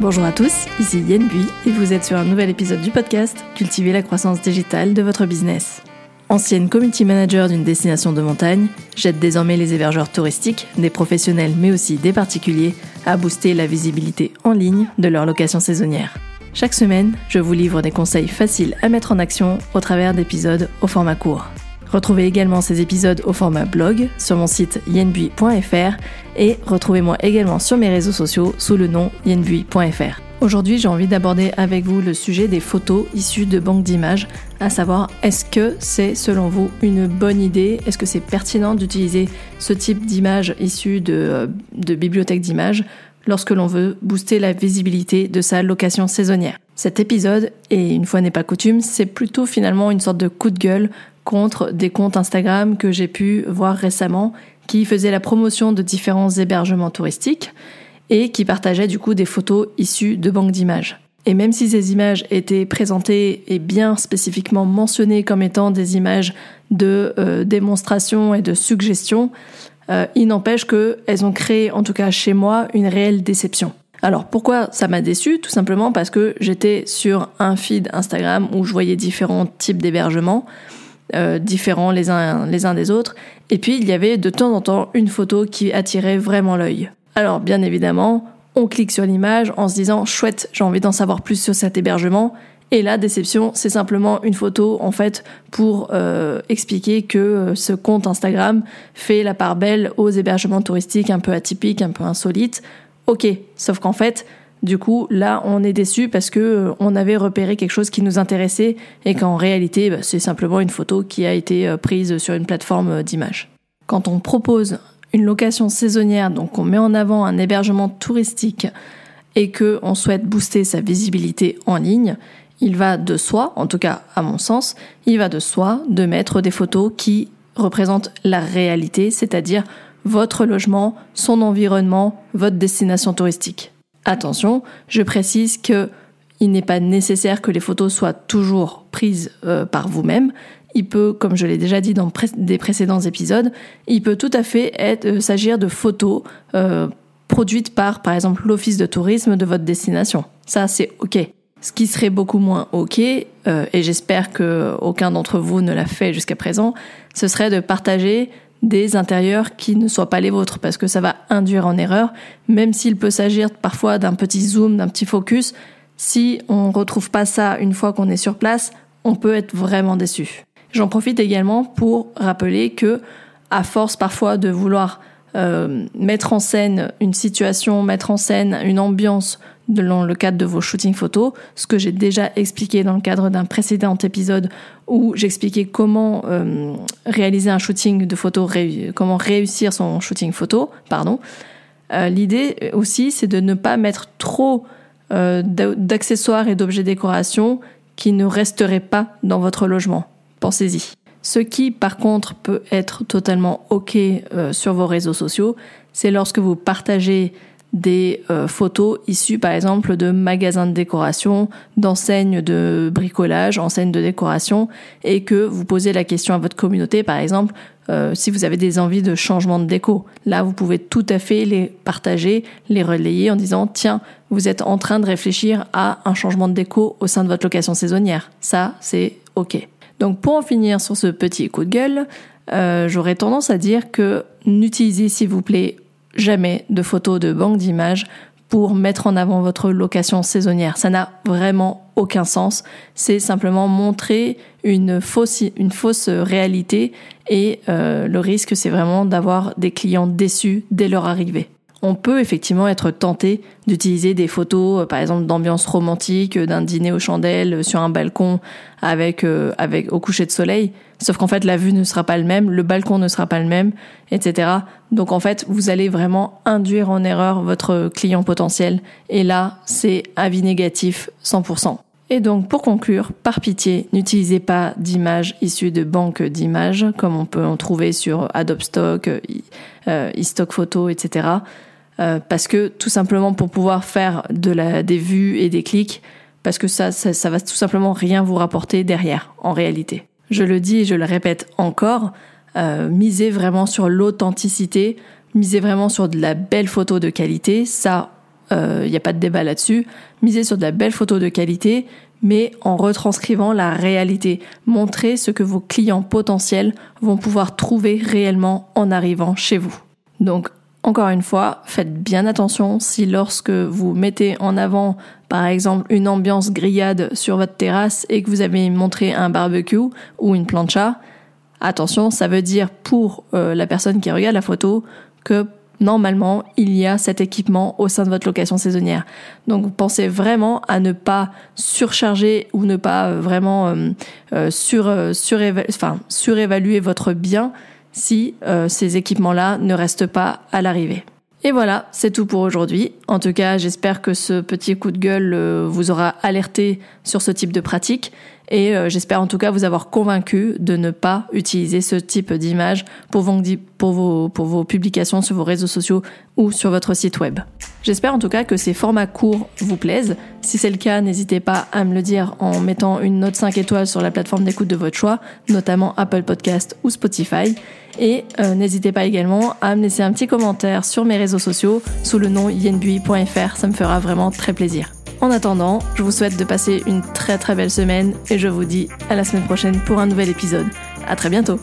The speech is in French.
Bonjour à tous, ici Yen Bui et vous êtes sur un nouvel épisode du podcast Cultiver la croissance digitale de votre business. Ancienne community manager d'une destination de montagne, j'aide désormais les hébergeurs touristiques, des professionnels mais aussi des particuliers à booster la visibilité en ligne de leur location saisonnière. Chaque semaine, je vous livre des conseils faciles à mettre en action au travers d'épisodes au format court. Retrouvez également ces épisodes au format blog sur mon site yenbui.fr et retrouvez-moi également sur mes réseaux sociaux sous le nom yenbui.fr. Aujourd'hui, j'ai envie d'aborder avec vous le sujet des photos issues de banques d'images, à savoir est-ce que c'est selon vous une bonne idée, est-ce que c'est pertinent d'utiliser ce type d'images issues de, euh, de bibliothèques d'images lorsque l'on veut booster la visibilité de sa location saisonnière? Cet épisode, et une fois n'est pas coutume, c'est plutôt finalement une sorte de coup de gueule contre des comptes Instagram que j'ai pu voir récemment qui faisaient la promotion de différents hébergements touristiques et qui partageait du coup des photos issues de banques d'images. Et même si ces images étaient présentées et bien spécifiquement mentionnées comme étant des images de euh, démonstration et de suggestion, euh, il n'empêche qu'elles ont créé, en tout cas chez moi, une réelle déception. Alors pourquoi ça m'a déçu Tout simplement parce que j'étais sur un feed Instagram où je voyais différents types d'hébergements, euh, différents les uns, les uns des autres, et puis il y avait de temps en temps une photo qui attirait vraiment l'œil. Alors bien évidemment, on clique sur l'image en se disant chouette, j'ai envie d'en savoir plus sur cet hébergement. Et la déception, c'est simplement une photo en fait pour euh, expliquer que euh, ce compte Instagram fait la part belle aux hébergements touristiques un peu atypiques, un peu insolites. Ok, sauf qu'en fait, du coup, là, on est déçu parce que euh, on avait repéré quelque chose qui nous intéressait et qu'en réalité, bah, c'est simplement une photo qui a été prise sur une plateforme d'image. Quand on propose une location saisonnière, donc on met en avant un hébergement touristique et que on souhaite booster sa visibilité en ligne, il va de soi, en tout cas à mon sens, il va de soi de mettre des photos qui représentent la réalité, c'est-à-dire votre logement, son environnement, votre destination touristique. Attention, je précise que il n'est pas nécessaire que les photos soient toujours prises euh, par vous-même il peut, comme je l'ai déjà dit dans des précédents épisodes, il peut tout à fait euh, s'agir de photos euh, produites par, par exemple, l'office de tourisme de votre destination. Ça, c'est OK. Ce qui serait beaucoup moins OK, et j'espère que aucun d'entre vous ne l'a fait jusqu'à présent, ce serait de partager des intérieurs qui ne soient pas les vôtres, parce que ça va induire en erreur, même s'il peut s'agir parfois d'un petit zoom, d'un petit focus. Si on retrouve pas ça une fois qu'on est sur place, on peut être vraiment déçu. J'en profite également pour rappeler que, à force parfois de vouloir euh, mettre en scène une situation, mettre en scène une ambiance dans le cadre de vos shootings photos, ce que j'ai déjà expliqué dans le cadre d'un précédent épisode où j'expliquais comment euh, réaliser un shooting de photo, comment réussir son shooting photo, pardon. Euh, L'idée aussi, c'est de ne pas mettre trop euh, d'accessoires et d'objets décoration qui ne resteraient pas dans votre logement. Pensez-y. Ce qui, par contre, peut être totalement OK sur vos réseaux sociaux, c'est lorsque vous partagez des euh, photos issues, par exemple, de magasins de décoration, d'enseignes de bricolage, enseignes de décoration, et que vous posez la question à votre communauté, par exemple, euh, si vous avez des envies de changement de déco. Là, vous pouvez tout à fait les partager, les relayer en disant, tiens, vous êtes en train de réfléchir à un changement de déco au sein de votre location saisonnière. Ça, c'est OK. Donc pour en finir sur ce petit coup de gueule, euh, j'aurais tendance à dire que n'utilisez s'il vous plaît jamais de photos de banque d'images pour mettre en avant votre location saisonnière. Ça n'a vraiment aucun sens. C'est simplement montrer une fausse, une fausse réalité et euh, le risque c'est vraiment d'avoir des clients déçus dès leur arrivée on peut effectivement être tenté d'utiliser des photos, euh, par exemple d'ambiance romantique, euh, d'un dîner aux chandelles euh, sur un balcon avec, avec au coucher de soleil. Sauf qu'en fait, la vue ne sera pas le même, le balcon ne sera pas le même, etc. Donc en fait, vous allez vraiment induire en erreur votre client potentiel. Et là, c'est avis négatif 100%. Et donc, pour conclure, par pitié, n'utilisez pas d'images issues de banques d'images, comme on peut en trouver sur Adobe Stock, e-stock photo, etc. Euh, parce que tout simplement pour pouvoir faire de la, des vues et des clics, parce que ça, ça, va tout simplement rien vous rapporter derrière, en réalité. Je le dis et je le répète encore, euh, misez vraiment sur l'authenticité, misez vraiment sur de la belle photo de qualité, ça, il euh, n'y a pas de débat là-dessus. Misez sur de la belle photo de qualité, mais en retranscrivant la réalité. Montrez ce que vos clients potentiels vont pouvoir trouver réellement en arrivant chez vous. Donc, encore une fois, faites bien attention si lorsque vous mettez en avant, par exemple, une ambiance grillade sur votre terrasse et que vous avez montré un barbecue ou une plancha, attention, ça veut dire pour euh, la personne qui regarde la photo que normalement, il y a cet équipement au sein de votre location saisonnière. Donc pensez vraiment à ne pas surcharger ou ne pas euh, vraiment euh, sur, surévaluer votre bien si ces équipements-là ne restent pas à l'arrivée. Et voilà, c'est tout pour aujourd'hui. En tout cas, j'espère que ce petit coup de gueule vous aura alerté sur ce type de pratique et euh, j'espère en tout cas vous avoir convaincu de ne pas utiliser ce type d'image pour vos publications sur vos réseaux sociaux ou sur votre site web. J'espère en tout cas que ces formats courts vous plaisent. Si c'est le cas, n'hésitez pas à me le dire en mettant une note 5 étoiles sur la plateforme d'écoute de votre choix, notamment Apple Podcast ou Spotify. Et euh, n'hésitez pas également à me laisser un petit commentaire sur mes réseaux sociaux sous le nom yenbui.fr, ça me fera vraiment très plaisir. En attendant, je vous souhaite de passer une très très belle semaine et je vous dis à la semaine prochaine pour un nouvel épisode. À très bientôt!